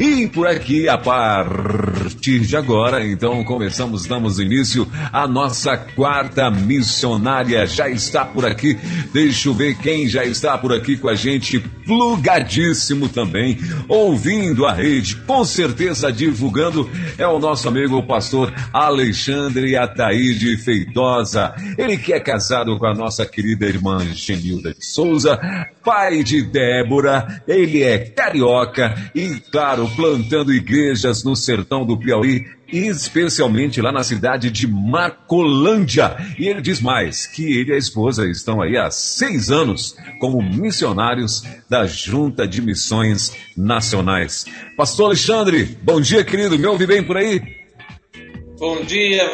E por aqui, a partir de agora, então começamos, damos início à nossa quarta missionária. Já está por aqui. Deixa eu ver quem já está por aqui com a gente, plugadíssimo também, ouvindo a rede, com certeza divulgando, é o nosso amigo o pastor Alexandre Ataíde Feitosa. Ele que é casado com a nossa querida irmã Genilda de Souza, pai de Débora, ele é carioca e, claro, plantando igrejas no sertão do Piauí, especialmente lá na cidade de Marcolândia. E ele diz mais que ele e a esposa estão aí há seis anos como missionários da Junta de Missões Nacionais. Pastor Alexandre, bom dia, querido. Me ouve bem por aí? Bom dia,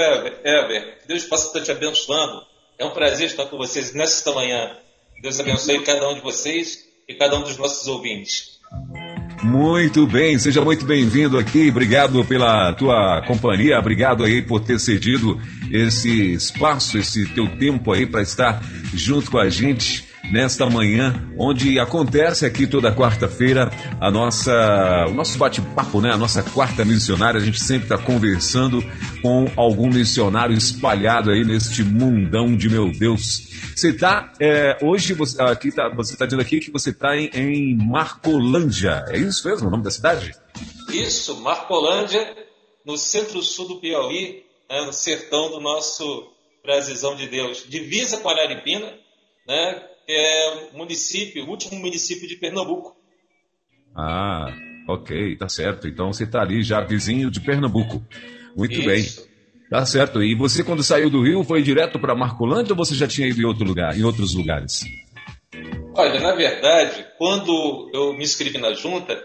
Heber. Deus possa estar te abençoando. É um prazer estar com vocês nesta manhã. Deus abençoe cada um de vocês e cada um dos nossos ouvintes. Muito bem, seja muito bem-vindo aqui. Obrigado pela tua companhia, obrigado aí por ter cedido esse espaço, esse teu tempo aí para estar junto com a gente nesta manhã, onde acontece aqui toda quarta-feira a nossa, o nosso bate-papo, né? A nossa quarta missionária. A gente sempre está conversando com algum missionário espalhado aí neste mundão de meu Deus. Você está é, hoje você, aqui tá, você está dizendo aqui que você está em, em Marcolândia. É isso mesmo, o nome da cidade? Isso, Marcolândia, no centro-sul do Piauí, né, no sertão do nosso Brasilzão de Deus, divisa com Araripina, né? É o município, o último município de Pernambuco. Ah, ok, tá certo. Então você está ali já vizinho de Pernambuco. Muito Isso. bem. Tá certo. E você, quando saiu do Rio, foi direto para Marcolândia ou você já tinha ido em outro lugar, em outros lugares? Olha, na verdade, quando eu me inscrevi na junta,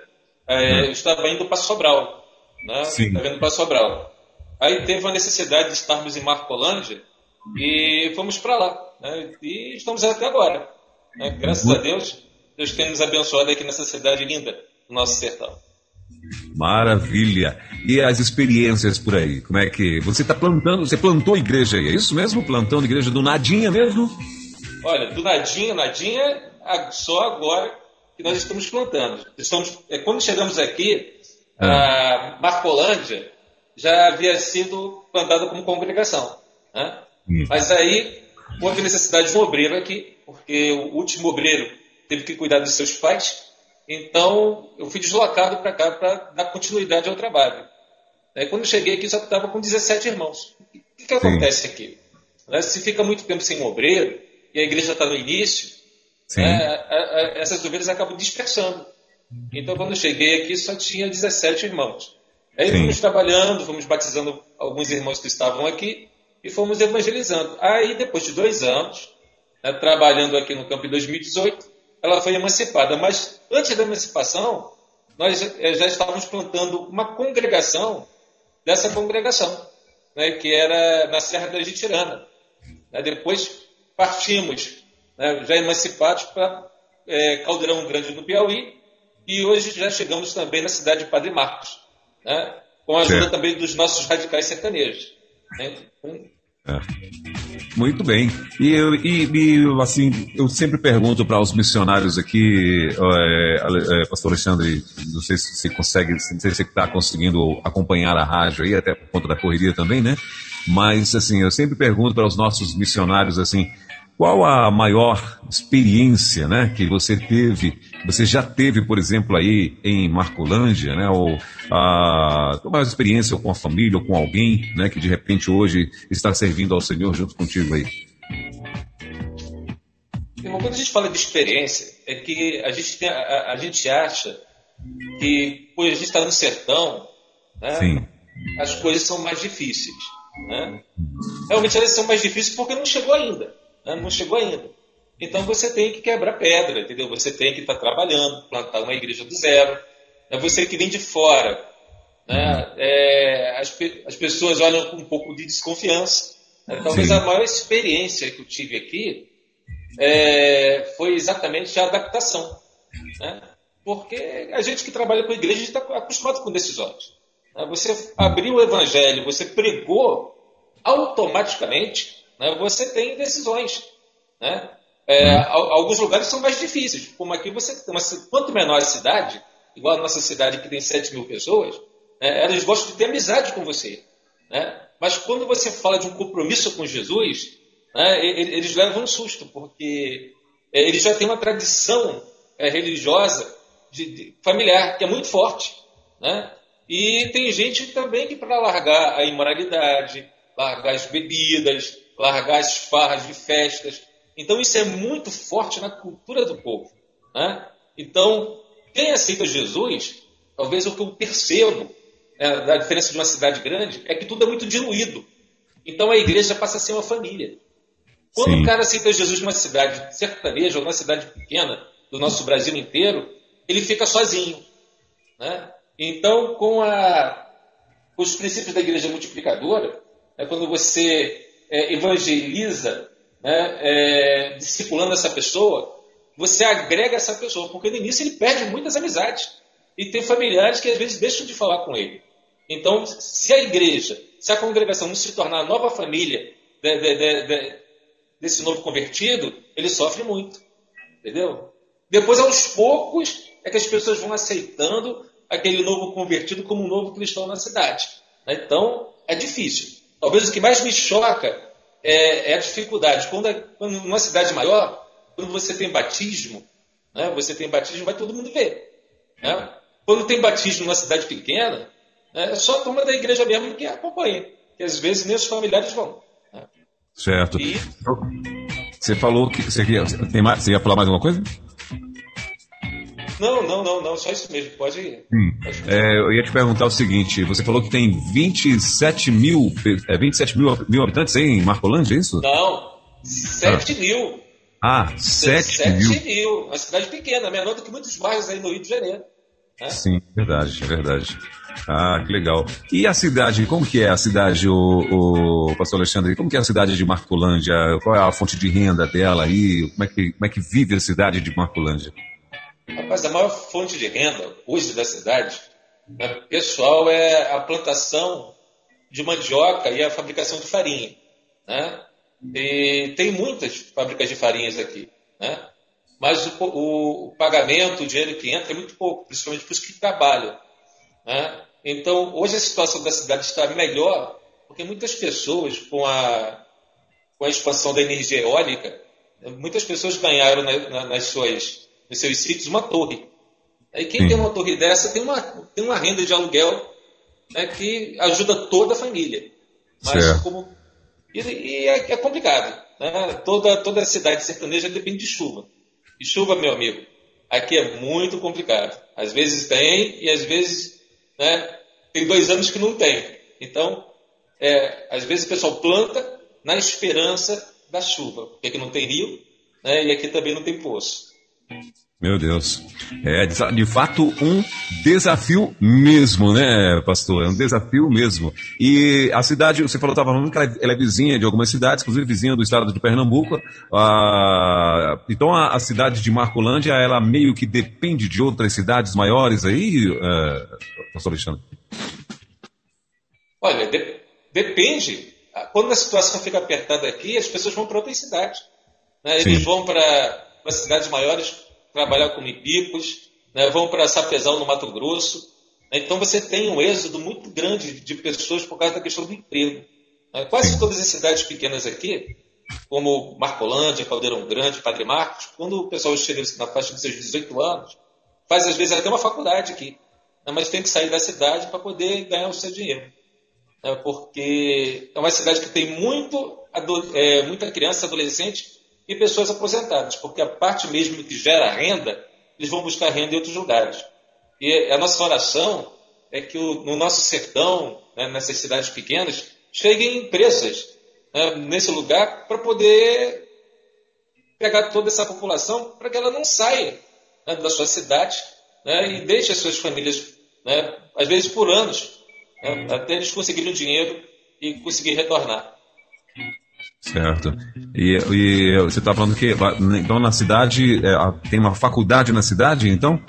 é, hum. eu estava indo para Sobral. Né? Sim. Estava indo para Sobral. Aí teve a necessidade de estarmos em Marcolândia e fomos para lá. Né? E estamos até agora. Né? Graças a Deus, Deus tem nos abençoado aqui nessa cidade linda, no nosso sertão. Maravilha! E as experiências por aí? Como é que. Você está plantando, você plantou igreja aí, é isso mesmo? Plantando igreja do Nadinha mesmo? Olha, do Nadinha, Nadinha, só agora que nós estamos plantando. Estamos, é, quando chegamos aqui, ah. a Marcolândia já havia sido plantada como congregação. Né? Hum. Mas aí houve necessidade de um obreiro aqui, porque o último obreiro teve que cuidar dos seus pais, então eu fui deslocado para cá para dar continuidade ao trabalho. Aí, quando eu cheguei aqui, só estava com 17 irmãos. O que, que acontece aqui? Né, se fica muito tempo sem um obreiro, e a igreja está no início, né, a, a, essas ovelhas acabam dispersando. Então, quando eu cheguei aqui, só tinha 17 irmãos. Aí Sim. fomos trabalhando, fomos batizando alguns irmãos que estavam aqui, e fomos evangelizando. Aí, depois de dois anos, né, trabalhando aqui no campo em 2018, ela foi emancipada. Mas antes da emancipação, nós eh, já estávamos plantando uma congregação dessa congregação, né, que era na Serra da Jitirana. Né, depois partimos, né, já emancipados, para é, Caldeirão Grande do Piauí, e hoje já chegamos também na cidade de Padre Marcos, né, com a ajuda certo. também dos nossos radicais sertanejos. É. Muito bem. E, eu, e, e, assim, eu sempre pergunto para os missionários aqui, é, é, Pastor Alexandre, não sei se você consegue, não sei se está conseguindo acompanhar a rádio aí, até por conta da correria também, né? Mas, assim, eu sempre pergunto para os nossos missionários, assim, qual a maior experiência né, que você teve, você já teve, por exemplo, aí em Marcolândia, né, ou a, a maior experiência com a família ou com alguém né, que de repente hoje está servindo ao Senhor junto contigo aí? Quando a gente fala de experiência, é que a gente, tem, a, a gente acha que, por a gente está no sertão, né, as coisas são mais difíceis. Né? Realmente elas são mais difíceis porque não chegou ainda né? não chegou ainda. Então você tem que quebrar pedra, entendeu? Você tem que estar tá trabalhando, plantar uma igreja do zero. É você que vem de fora. Né? É, as, as, pessoas olham com um pouco de desconfiança. Né? Talvez Sim. a maior experiência que eu tive aqui é, foi exatamente a adaptação. Né? Porque a gente que trabalha com igreja está acostumado com decisões. Né? Você abriu o evangelho, você pregou automaticamente né, você tem decisões. Né? É, alguns lugares são mais difíceis, como aqui você tem uma, quanto menor a cidade, igual a nossa cidade que tem 7 mil pessoas, né, elas gostam de ter amizade com você. Né? Mas quando você fala de um compromisso com Jesus, né, eles levam um susto, porque é, eles já têm uma tradição é, religiosa, de, de, familiar, que é muito forte. Né? E tem gente também que, para largar a imoralidade, largar as bebidas, largar as farras de festas, então isso é muito forte na cultura do povo. Né? Então, quem aceita Jesus, talvez o que eu percebo é, da diferença de uma cidade grande é que tudo é muito diluído. Então a igreja passa a ser uma família. Quando Sim. o cara aceita Jesus numa cidade sertaneja ou numa cidade pequena do nosso Brasil inteiro, ele fica sozinho. Né? Então, com, a, com os princípios da igreja multiplicadora, é quando você é, evangeliza né, é, discipulando essa pessoa, você agrega essa pessoa, porque no início ele perde muitas amizades. E tem familiares que às vezes deixam de falar com ele. Então, se a igreja, se a congregação não se tornar a nova família de, de, de, desse novo convertido, ele sofre muito. Entendeu? Depois, aos poucos, é que as pessoas vão aceitando aquele novo convertido como um novo cristão na cidade. Então, é difícil. Talvez o que mais me choca é, é a dificuldade. Quando, é, quando numa cidade maior, quando você tem batismo, né, você tem batismo, vai todo mundo ver. Né? Quando tem batismo numa cidade pequena, né, é só a turma da igreja mesmo que acompanha, que às vezes nem os familiares vão. Né? Certo. E... Você falou que você, ia, tem mais, você ia falar mais alguma coisa? Não, não, não, não, só isso mesmo, pode ir. Hum. É, eu ia te perguntar o seguinte: você falou que tem 27 mil, é, 27 mil, mil habitantes em Marcolândia, é isso? Não, 7 ah. mil. Ah, 7, 7 mil. 7 mil, uma cidade pequena, menor do que muitos bairros aí no Rio de Janeiro. Né? Sim, verdade, é verdade. Ah, que legal. E a cidade, como que é a cidade, o, o pastor Alexandre, como que é a cidade de Marcolândia? Qual é a fonte de renda dela aí? Como é que, como é que vive a cidade de Marcolândia? Rapaz, a maior fonte de renda hoje da cidade, né, pessoal, é a plantação de mandioca e a fabricação de farinha. Né? E tem muitas fábricas de farinhas aqui. Né? Mas o, o, o, pagamento, o dinheiro que entra é muito pouco, principalmente para os que trabalham. Né? Então, hoje a situação da cidade está melhor, porque muitas pessoas, com a, com a expansão da energia eólica, muitas pessoas ganharam na, na, nas suas nos seus sítios uma torre. Aí quem Sim. tem uma torre dessa tem uma, tem uma renda de aluguel né, que ajuda toda a família. Mas certo. como. E, e é, é, complicado. Né? Toda, toda a cidade sertaneja depende de chuva. E chuva, meu amigo, aqui é muito complicado. Às vezes tem e às vezes né, tem dois anos que não tem. Então, é, às vezes o pessoal planta na esperança da chuva, porque aqui não tem rio né, e aqui também não tem poço. Meu Deus. É de fato um desafio mesmo, né, pastor? É um desafio mesmo. E a cidade, você falou, estava falando que ela é vizinha de algumas cidades, inclusive vizinha do estado de Pernambuco. Ah, então a, a, cidade de Marcolândia, ela meio que depende de outras cidades maiores aí, uh, pastor Alexandre? Olha, de, depende. Quando a situação fica apertada aqui, as pessoas vão para outras cidades. Né? Eles Sim. vão para para cidades maiores trabalhar com Ipicos, né, vão para Sapezal, no Mato Grosso. Né, então você tem um êxodo muito grande de pessoas por causa da questão do emprego. Né, quase todas as cidades pequenas aqui, como Marcolândia, Caldeirão Grande, Padre Marcos, quando o pessoal chega na faixa de seus 18 anos, faz às vezes até uma faculdade aqui, né, mas tem que sair da cidade para poder ganhar o seu dinheiro. Né, porque é uma cidade que tem muito, é, muita criança, adolescente e pessoas aposentadas, porque a parte mesmo que gera renda, eles vão buscar renda em outros lugares. E a nossa oração é que o, no nosso sertão, né, nessas cidades pequenas, cheguem empresas né, nesse lugar para poder pegar toda essa população para que ela não saia né, da sua cidade né, e deixe as suas famílias, né, às vezes por anos, né, até eles conseguirem o dinheiro e conseguir retornar. Certo. E, e você está falando que então na cidade é, tem uma faculdade na cidade, então?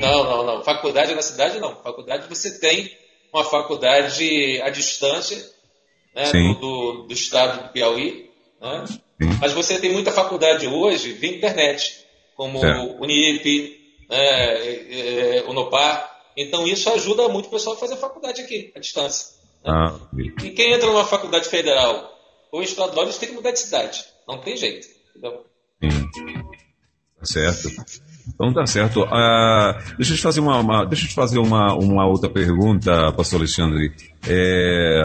Não, não, não. Faculdade na cidade não. Faculdade você tem uma faculdade à distância né, do, do, estado do Piauí. Né? Mas você tem muita faculdade hoje via internet, como o Unip, né, é, é, Unopar. Então isso ajuda muito o pessoal a fazer faculdade aqui, à distância. Né? Ah, e quem entra numa faculdade federal ou estadual, eles têm que mudar de cidade. Não tem jeito. Entendeu? Sim. Tá certo. Então tá certo. Uh, deixa eu te fazer uma, uma, deixa eu fazer uma, uma outra pergunta, pastor Alexandre. É,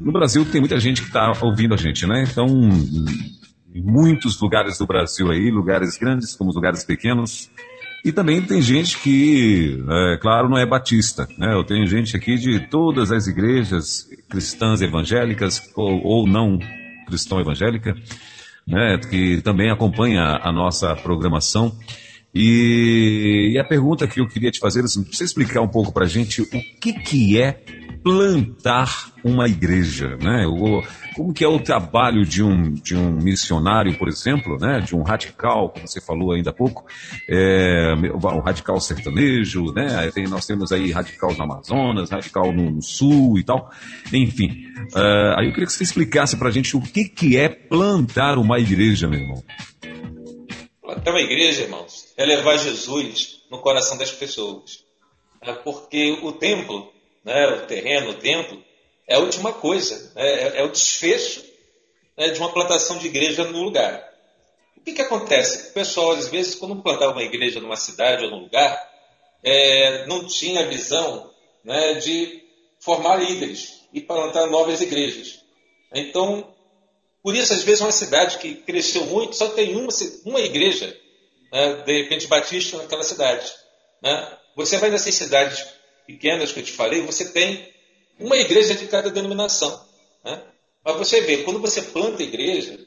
no Brasil tem muita gente que está ouvindo a gente, né? Então, em muitos lugares do Brasil aí, lugares grandes como lugares pequenos, e também tem gente que, é, claro, não é batista. Né? Eu tenho gente aqui de todas as igrejas cristãs evangélicas ou, ou não cristão evangélica, né? que também acompanha a nossa programação. E, e, a pergunta que eu queria te fazer é assim, você explicar um pouco para a gente o que, que é plantar uma igreja, né? O, como que é o trabalho de um, de um missionário, por exemplo, né? De um radical, como você falou ainda há pouco, é, o radical sertanejo, né? Tem, nós temos aí radical no Amazonas, radical no, Sul e tal, enfim. Uh, aí eu queria que você explicasse para a gente o que, que é plantar uma igreja, meu irmão. Plantar uma igreja, irmãos, é levar Jesus no coração das pessoas. É porque o templo, né, o terreno, o templo, é a última coisa, né, é, é, o desfecho né, de uma plantação de igreja no lugar. O que, que acontece? O pessoal, às vezes, quando plantava uma igreja numa cidade ou num lugar, é, não tinha a visão né, de formar líderes e plantar novas igrejas. Então, por isso, às vezes, uma cidade que cresceu muito só tem uma, uma igreja né, de repente batista naquela cidade. Né? Você vai nessas cidades pequenas que eu te falei, você tem uma igreja de cada denominação. Né? Mas você vê, quando você planta igreja,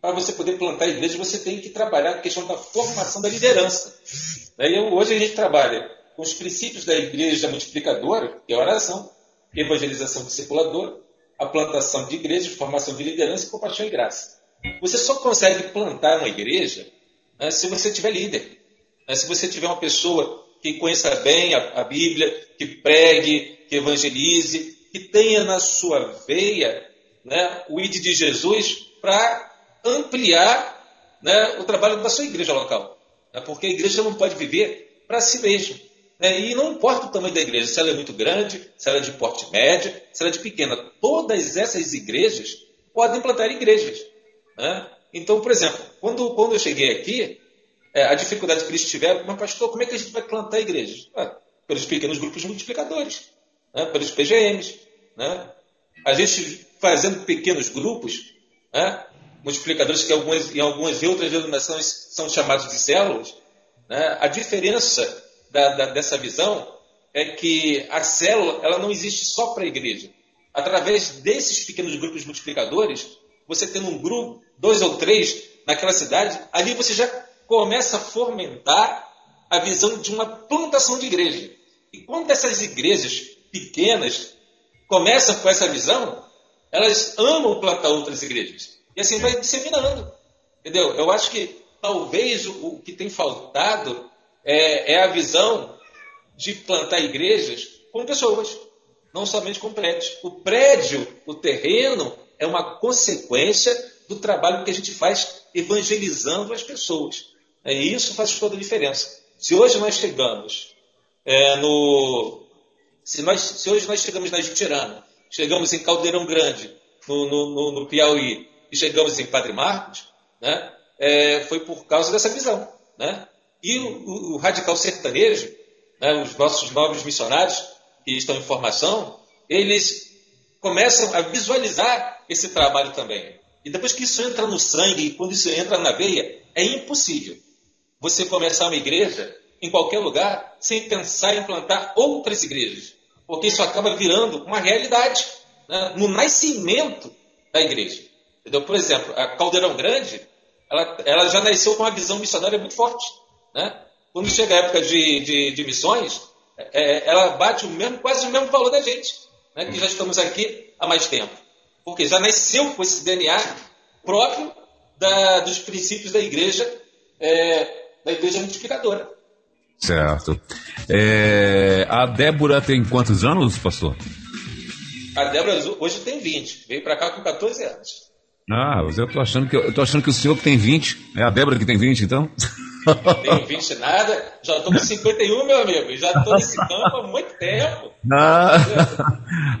para você poder plantar igreja, você tem que trabalhar a questão da formação da liderança. Daí, hoje a gente trabalha com os princípios da igreja multiplicadora, que é oração, evangelização discipuladora, a plantação de igrejas, formação de liderança, compaixão e graça. Você só consegue plantar uma igreja né, se você tiver líder. Né, se você tiver uma pessoa que conheça bem a, a Bíblia, que pregue, que evangelize, que tenha na sua veia né, o ID de Jesus para ampliar né, o trabalho da sua igreja local. Né, porque a igreja não pode viver para si mesma. Né, e não importa o tamanho da igreja, se ela é muito grande, se ela é de porte médio, se ela é de pequena. Todas essas igrejas podem plantar igrejas. Né? Então, por exemplo, quando, quando eu cheguei aqui, é, a dificuldade que eles tiveram, mas pastor, como é que a gente vai plantar igrejas? Ah, pelos pequenos grupos multiplicadores, né? pelos PGMs. Né? A gente fazendo pequenos grupos, né? multiplicadores que algumas, em algumas outras denominações são chamados de células, né? a diferença da, da, dessa visão é que a célula ela não existe só para a igreja. Através desses pequenos grupos multiplicadores, você tendo um grupo, dois ou três naquela cidade, ali você já começa a fomentar a visão de uma plantação de igreja. E quando essas igrejas pequenas começam com essa visão, elas amam plantar outras igrejas. E assim vai disseminando. Entendeu? Eu acho que talvez o, que tem faltado é, é, a visão de plantar igrejas com pessoas, não somente com prédios. O prédio, o terreno, é uma consequência do trabalho que a gente faz evangelizando as pessoas. É, e isso faz toda a diferença. Se hoje nós chegamos é, no. Se, nós, se hoje nós chegamos na Jutirana, chegamos em Caldeirão Grande, no, no, no Piauí, e chegamos em Padre Marcos, né, é, foi por causa dessa visão. Né? E o, o radical sertanejo, né, os nossos novos missionários que estão em formação, eles começam a visualizar esse trabalho também. E depois que isso entra no sangue, quando isso entra na veia, é impossível você começar uma igreja em qualquer lugar sem pensar em plantar outras igrejas. Porque isso acaba virando uma realidade né, no nascimento da igreja. Entendeu? Por exemplo, a Caldeirão Grande, ela, ela já nasceu com uma visão missionária muito forte. Né? Quando chega a época de, de, de missões, é, ela bate o mesmo, quase o mesmo valor da gente, né, que já estamos aqui há mais tempo. Porque já nasceu com esse DNA próprio da, dos princípios da igreja é, da igreja multiplicadora. Certo. É, a Débora tem quantos anos, pastor? A Débora hoje tem 20, veio para cá com 14 anos. Ah, eu tô achando que eu tô achando que o senhor que tem 20, é a Débora que tem 20, então? Tenho 20 nada, já estou com 51, meu amigo, já estou nesse campo há muito tempo. Ah,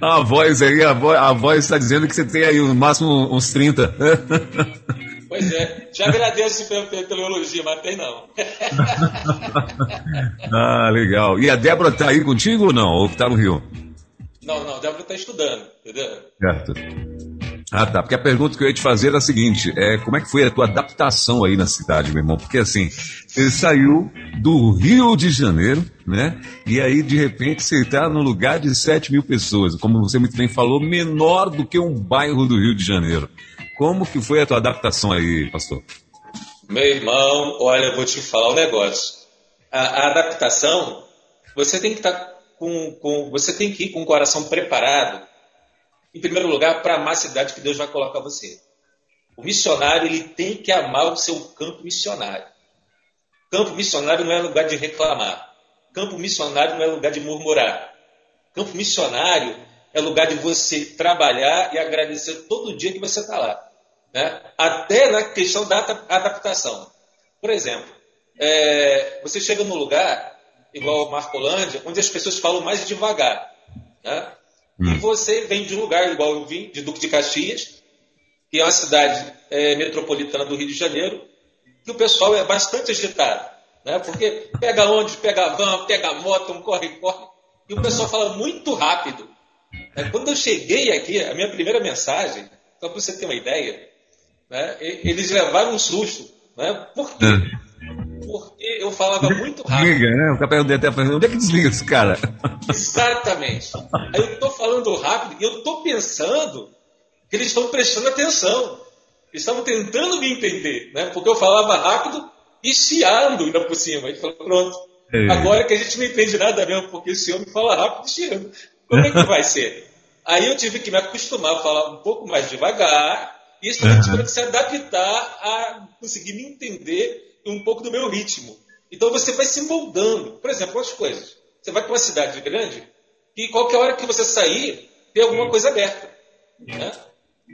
a voz aí, a voz, a voz está dizendo que você tem aí no máximo uns 30. Pois é, te agradeço pelo, pelo elogio, mas tem não. ah, legal. E a Débora está aí contigo ou não? Ou está no Rio? Não, não, a Débora está estudando, entendeu? Certo. Ah, tá. Porque a pergunta que eu ia te fazer era a seguinte: é, como é que foi a tua adaptação aí na cidade, meu irmão? Porque assim, ele saiu do Rio de Janeiro, né? E aí, de repente, você está no lugar de 7 mil pessoas. Como você muito bem falou, menor do que um bairro do Rio de Janeiro. Como que foi a tua adaptação aí, pastor? Meu irmão, olha, eu vou te falar um negócio. A, a adaptação, você tem que estar tá com, com. Você tem que ir com o coração preparado em primeiro lugar, para amar a cidade que Deus vai colocar você. O missionário ele tem que amar o seu campo missionário. Campo missionário não é lugar de reclamar. Campo missionário não é lugar de murmurar. Campo missionário é lugar de você trabalhar e agradecer todo dia que você está lá. Né? Até na questão da adaptação. Por exemplo, é, você chega num lugar, igual Marcolândia, onde as pessoas falam mais devagar. Né? Hum. E você vem de um lugar, igual eu vim, de Duque de Caxias, que é uma cidade é, metropolitana do Rio de Janeiro, que o pessoal é bastante agitado. Né? Porque pega ônibus, pega van, pega moto, um corre, corre. E o pessoal fala muito rápido. É, quando eu cheguei aqui, a minha primeira mensagem, só para você ter uma ideia, né, eles levaram um susto. Né? Por quê? Hum porque eu falava muito rápido. Desliga, né? O capel até onde é que desliga esse cara? Exatamente. Aí eu estou falando rápido e eu estou pensando que eles estão prestando atenção. Eles estavam tentando me entender, né? Porque eu falava rápido e chiando ainda por cima. Ele falou, pronto. É. Agora que a gente não entende nada mesmo, porque esse homem fala rápido e chiando. Como é que vai ser? Aí eu tive que me acostumar a falar um pouco mais devagar, e isso uhum. tive que se adaptar a conseguir me entender um pouco do meu ritmo. Então você vai se moldando. Por exemplo, as coisas. Você vai para uma cidade grande e qualquer hora que você sair, tem alguma coisa aberta. Né?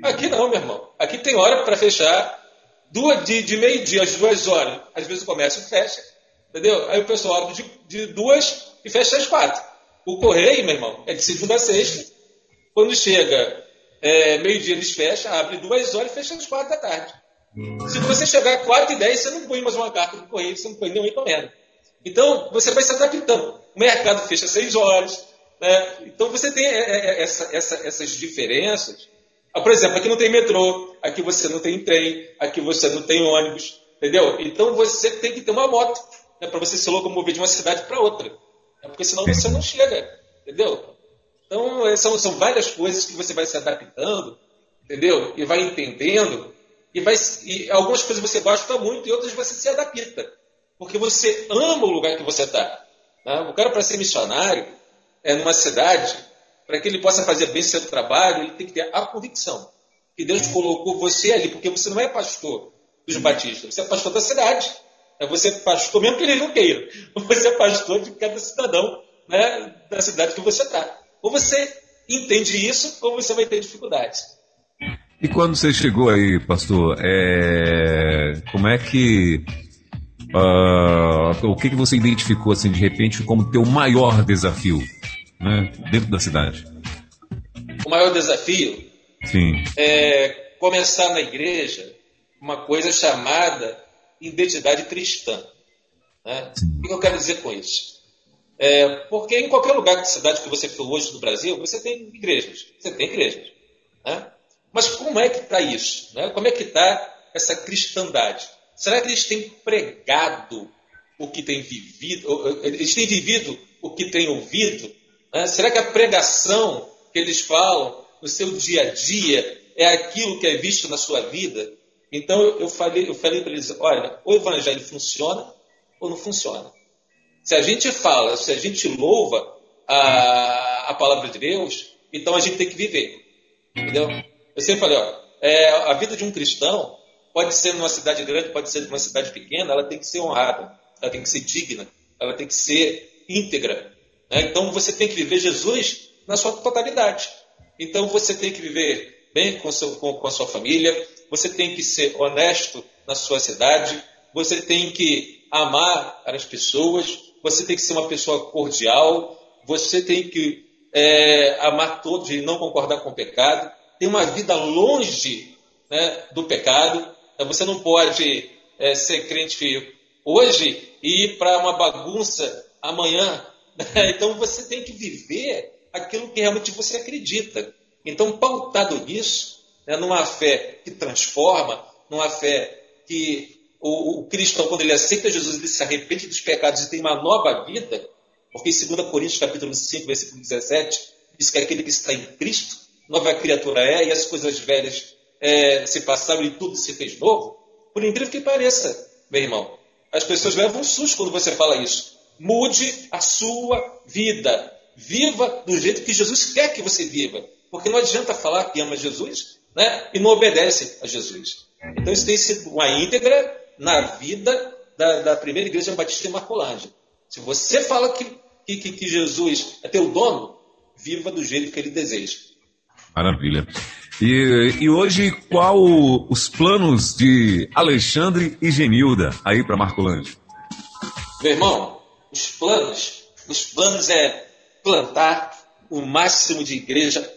Aqui não, meu irmão. Aqui tem hora para fechar duas, de, de meio-dia às duas horas. Às vezes o comércio fecha. Entendeu? Aí o pessoal abre de, de duas e fecha às quatro. O correio, meu irmão, é de segunda a sexta. Quando chega é, meio-dia, eles fecham, abre duas horas e fecha às quatro da tarde. Se você chegar a 4 e 10, você não põe mais uma carta no correio, você não põe nenhuma encomenda. Então, você vai se adaptando. O mercado fecha 6 horas. Né? Então, você tem é, é, é, essa, essa, essas diferenças. Ah, por exemplo, aqui não tem metrô, aqui você não tem trem, aqui você não tem ônibus. Entendeu? Então, você tem que ter uma moto né, para você se locomover de uma cidade para outra. Porque senão você não chega. Entendeu? Então, são, são várias coisas que você vai se adaptando, entendeu? E vai entendendo e, vai, e algumas coisas você gosta muito e outras você se adapta. Porque você ama o lugar que você está. Né? O cara, para ser missionário, é numa cidade, para que ele possa fazer bem seu trabalho, ele tem que ter a convicção que Deus colocou você ali, porque você não é pastor dos batistas, você é pastor da cidade. É você é pastor, mesmo que ele não queira, você é pastor de cada cidadão né, da cidade que você está. Ou você entende isso, ou você vai ter dificuldades. E quando você chegou aí, pastor, é... como é que. Uh, o que, que você identificou, assim, de repente, como teu maior desafio né, dentro da cidade? O maior desafio Sim. é começar na igreja uma coisa chamada identidade cristã. Né? O que eu quero dizer com isso? É, porque em qualquer lugar da cidade que você for hoje no Brasil, você tem igrejas. Você tem igrejas. Né? Mas como é que está isso? Né? Como é que está essa cristandade? Será que eles têm pregado o que têm vivido? Eles têm vivido o que têm ouvido? Né? Será que a pregação que eles falam no seu dia a dia é aquilo que é visto na sua vida? Então eu falei, eu falei para eles: olha, o evangelho funciona ou não funciona? Se a gente fala, se a gente louva a, a palavra de Deus, então a gente tem que viver. Entendeu? Eu sempre falei, ó, é, a vida de um cristão pode ser numa cidade grande, pode ser numa cidade pequena, ela tem que ser honrada, ela tem que ser digna, ela tem que ser íntegra. Né? Então você tem que viver Jesus na sua totalidade. Então você tem que viver bem com, seu, com, com a sua família, você tem que ser honesto na sua cidade, você tem que amar as pessoas, você tem que ser uma pessoa cordial, você tem que é, amar todos e não concordar com o pecado, tem uma vida longe né, do pecado. Você não pode é, ser crente hoje e ir para uma bagunça amanhã. Então você tem que viver aquilo que realmente você acredita. Então, pautado nisso, né, numa fé que transforma, numa fé que o, o cristão, quando ele aceita Jesus, ele se arrepende dos pecados e tem uma nova vida, porque em 2 Coríntios capítulo 5, versículo 17, diz que aquele que está em Cristo, nova criatura é, e as coisas velhas é, se passaram e tudo se fez novo. Por incrível que pareça, meu irmão, as pessoas levam um susto quando você fala isso. Mude a sua vida. Viva do jeito que Jesus quer que você viva. Porque não adianta falar que ama Jesus né, e não obedece a Jesus. Então isso tem sido uma íntegra na vida da, da primeira igreja batista em Marcolândia. Se você fala que, que, que Jesus é teu dono, viva do jeito que ele deseja. Maravilha. E, e hoje, qual os planos de Alexandre e Genilda aí para Marcolândia? Meu irmão, os planos, os planos é plantar o máximo de igreja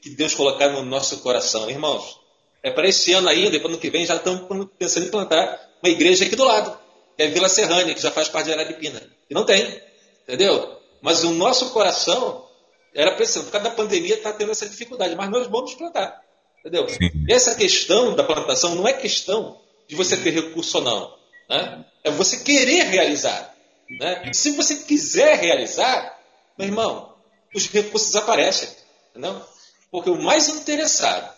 que Deus colocar no nosso coração. Irmãos, é para esse ano ainda, para o ano que vem, já estamos pensando em plantar uma igreja aqui do lado, que é Vila Serrânia, que já faz parte de Araripina. E não tem, entendeu? Mas o nosso coração era pensando, por causa da pandemia está tendo essa dificuldade, mas nós vamos plantar, entendeu? Sim. Essa questão da plantação não é questão de você ter recurso ou não, né? é você querer realizar. Né? Se você quiser realizar, meu irmão, os recursos aparecem, entendeu? Porque o mais interessado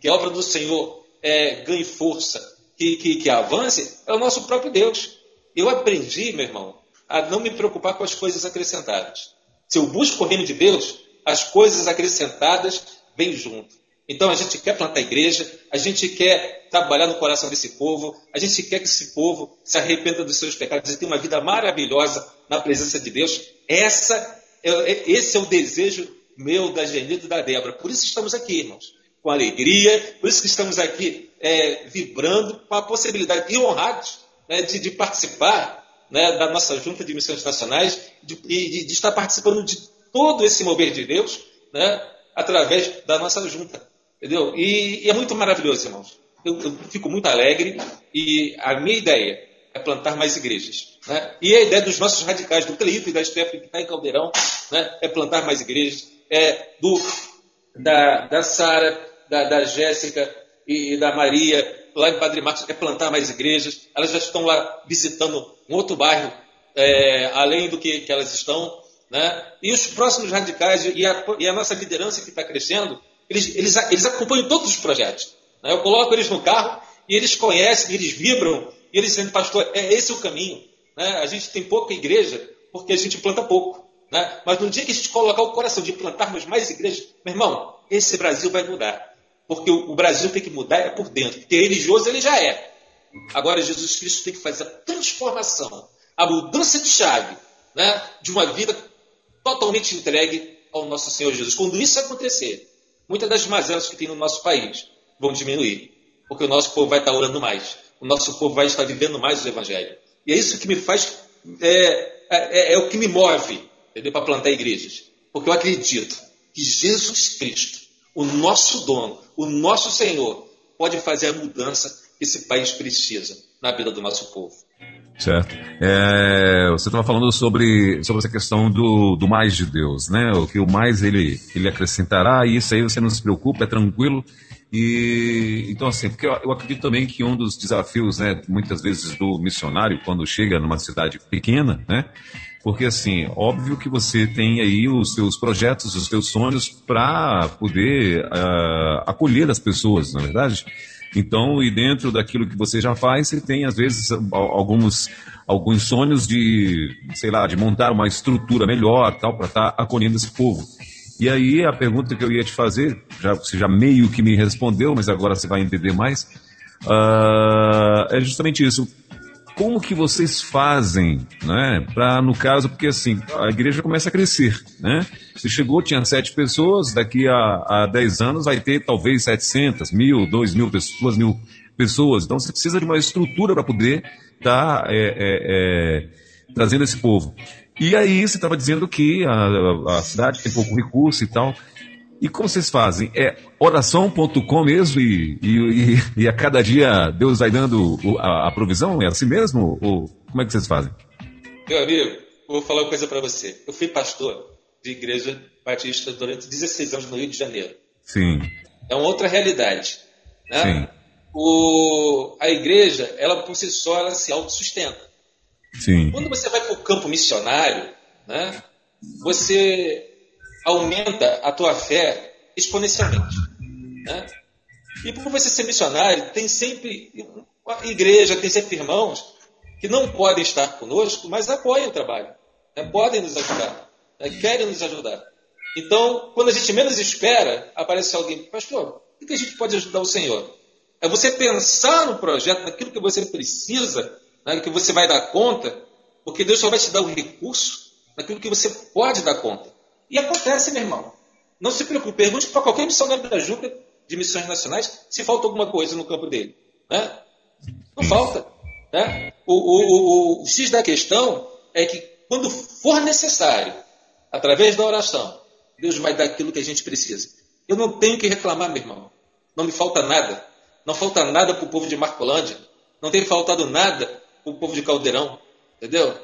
que a obra do Senhor é, ganhe força que, que, que avance é o nosso próprio Deus. Eu aprendi, meu irmão, a não me preocupar com as coisas acrescentadas. Se eu busco o reino de Deus, as coisas acrescentadas vêm junto. Então a gente quer plantar igreja, a gente quer trabalhar no coração desse povo, a gente quer que esse povo se arrependa dos seus pecados e tenha uma vida maravilhosa na presença de Deus. Essa, é, é, esse é o desejo meu, da Genilda e da Débora. Por isso estamos aqui, irmãos, com alegria, por isso que estamos aqui é, vibrando com a possibilidade e honrados né, de, de, participar né, da nossa junta de missões nacionais e de, de, estar participando de todo esse mover de Deus né, através da nossa junta. Entendeu? E, e é muito maravilhoso, irmãos. Eu, eu, fico muito alegre e a minha ideia é plantar mais igrejas. Né? E a ideia dos nossos radicais, do Cleito e da Stephanie, que está em Caldeirão, né, é plantar mais igrejas. É do, da, da Sara, da, da Jéssica, e da Maria, lá em Padre Marcos, é plantar mais igrejas. Elas já estão lá visitando um outro bairro, é, além do que, que elas estão. Né? E os próximos radicais e a, e a nossa liderança que está crescendo, eles, eles, eles acompanham todos os projetos. Né? Eu coloco eles no carro e eles conhecem, eles vibram, e eles dizem, pastor, é esse o caminho. Né? A gente tem pouca igreja porque a gente planta pouco. Né? Mas no dia que a gente colocar o coração de plantarmos mais igrejas, meu irmão, esse Brasil vai mudar. Porque o Brasil tem que mudar é por dentro. Porque religioso ele já é. Agora Jesus Cristo tem que fazer a transformação, a mudança de chave, né, de uma vida totalmente entregue ao nosso Senhor Jesus. Quando isso acontecer, muitas das mazelas que tem no nosso país vão diminuir. Porque o nosso povo vai estar orando mais. O nosso povo vai estar vivendo mais o Evangelho. E é isso que me faz, é, é, é o que me move para plantar igrejas. Porque eu acredito que Jesus Cristo o nosso dono, o nosso Senhor, pode fazer a mudança que esse país precisa na vida do nosso povo. Certo. É, você estava falando sobre, sobre essa questão do, do mais de Deus, né? O que o mais ele, ele acrescentará, e isso aí você não se preocupa, é tranquilo. E então assim, porque eu, eu, acredito também que um dos desafios, né, muitas vezes do missionário quando chega numa cidade pequena, né, porque, assim, óbvio que você tem aí os seus projetos, os seus sonhos para poder uh, acolher as pessoas, na é verdade? Então, e dentro daquilo que você já faz, você tem, às vezes, alguns, alguns sonhos de, sei lá, de montar uma estrutura melhor, tal, para estar tá acolhendo esse povo. E aí, a pergunta que eu ia te fazer, já, você já meio que me respondeu, mas agora você vai entender mais, uh, é justamente isso como que vocês fazem, né? Para no caso, porque assim a igreja começa a crescer, né? Você chegou, tinha sete pessoas, daqui a, a dez anos vai ter talvez 700, mil, dois mil pessoas, mil pessoas. Então você precisa de uma estrutura para poder estar tá, é, é, é, trazendo esse povo. E aí você estava dizendo que a, a, cidade tem pouco recurso e tal. E como vocês fazem? É oração.com mesmo e, e, e, a cada dia Deus vai dando a, a, provisão? É assim mesmo? Ou como é que vocês fazem? Meu amigo, vou falar uma coisa para você. Eu fui pastor de igreja batista durante 16 anos no Rio de Janeiro. Sim. É uma outra realidade. Né? Sim. O, a igreja, ela por si só, ela se autossustenta. Sim. Quando você vai para o campo missionário, né, você aumenta a tua fé exponencialmente. Né? E por você ser missionário, tem sempre a igreja, tem sempre irmãos que não podem estar conosco, mas apoiam o trabalho, né? podem nos ajudar, né? querem nos ajudar. Então, quando a gente menos espera, aparece alguém, pastor, o que a gente pode ajudar o Senhor? É você pensar no projeto, naquilo que você precisa, que você vai dar conta, porque Deus só vai te dar o recurso naquilo que você pode dar conta. E acontece, meu irmão. Não se preocupe, pergunte para qualquer missionário da Juca de missões nacionais se falta alguma coisa no campo dele. Né? Não falta. Né? O, o, o, o X da questão é que quando for necessário, através da oração, Deus vai dar aquilo que a gente precisa. Eu não tenho que reclamar, meu irmão. Não me falta nada. Não falta nada para o povo de Marcolândia. Não tem faltado nada o povo de Caldeirão, entendeu?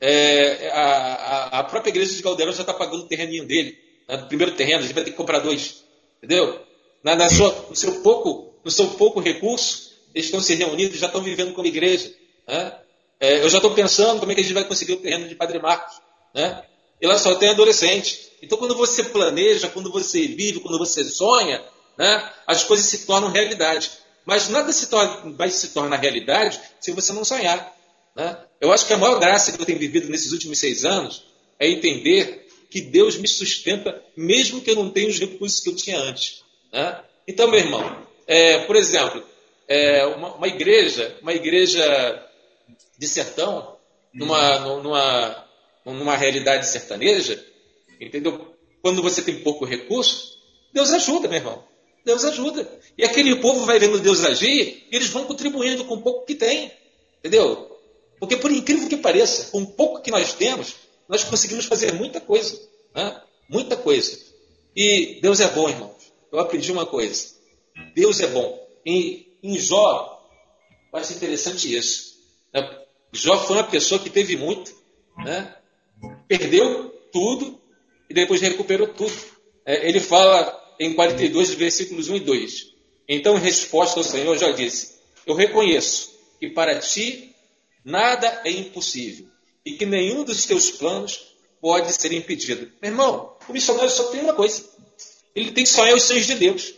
É, a, a, própria igreja de Caldeirão já está pagando o terreninho dele, né, o primeiro terreno, a gente vai ter que comprar dois, entendeu? Na, na sua, no, seu pouco, no seu pouco recurso, eles estão se reunindo, já estão vivendo como igreja. Né? É, eu já estou pensando como é que a gente vai conseguir o terreno de Padre Marcos. Né? E lá só tem adolescente. Então, quando você planeja, quando você vive, quando você sonha, né, as coisas se tornam realidade. Mas nada se torna, vai se tornar realidade se você não sonhar. Né? Eu acho que a maior graça que eu tenho vivido nesses últimos seis anos é entender que Deus me sustenta, mesmo que eu não tenha os recursos que eu tinha antes. Né? Então, meu irmão, é, por exemplo, é, uma, uma, igreja, uma igreja de sertão, numa, numa, numa realidade sertaneja, entendeu? Quando você tem pouco recurso, Deus ajuda, meu irmão. Deus ajuda. E aquele povo vai vendo Deus agir e eles vão contribuindo com o pouco que tem. Entendeu? Porque, por incrível que pareça, com o pouco que nós temos, nós conseguimos fazer muita coisa. Né? Muita coisa. E Deus é bom, irmãos. Eu aprendi uma coisa. Deus é bom. Em, em Jó, acho interessante isso. Né? Jó foi uma pessoa que teve muito, né? perdeu tudo e depois recuperou tudo. É, ele fala em 42, versículos 1 e 2. Então, em resposta ao Senhor, já disse: Eu reconheço que para ti nada é impossível e que nenhum dos teus planos pode ser impedido. Meu irmão, o missionário só tem uma coisa: ele tem que sonhar os sonhos de Deus.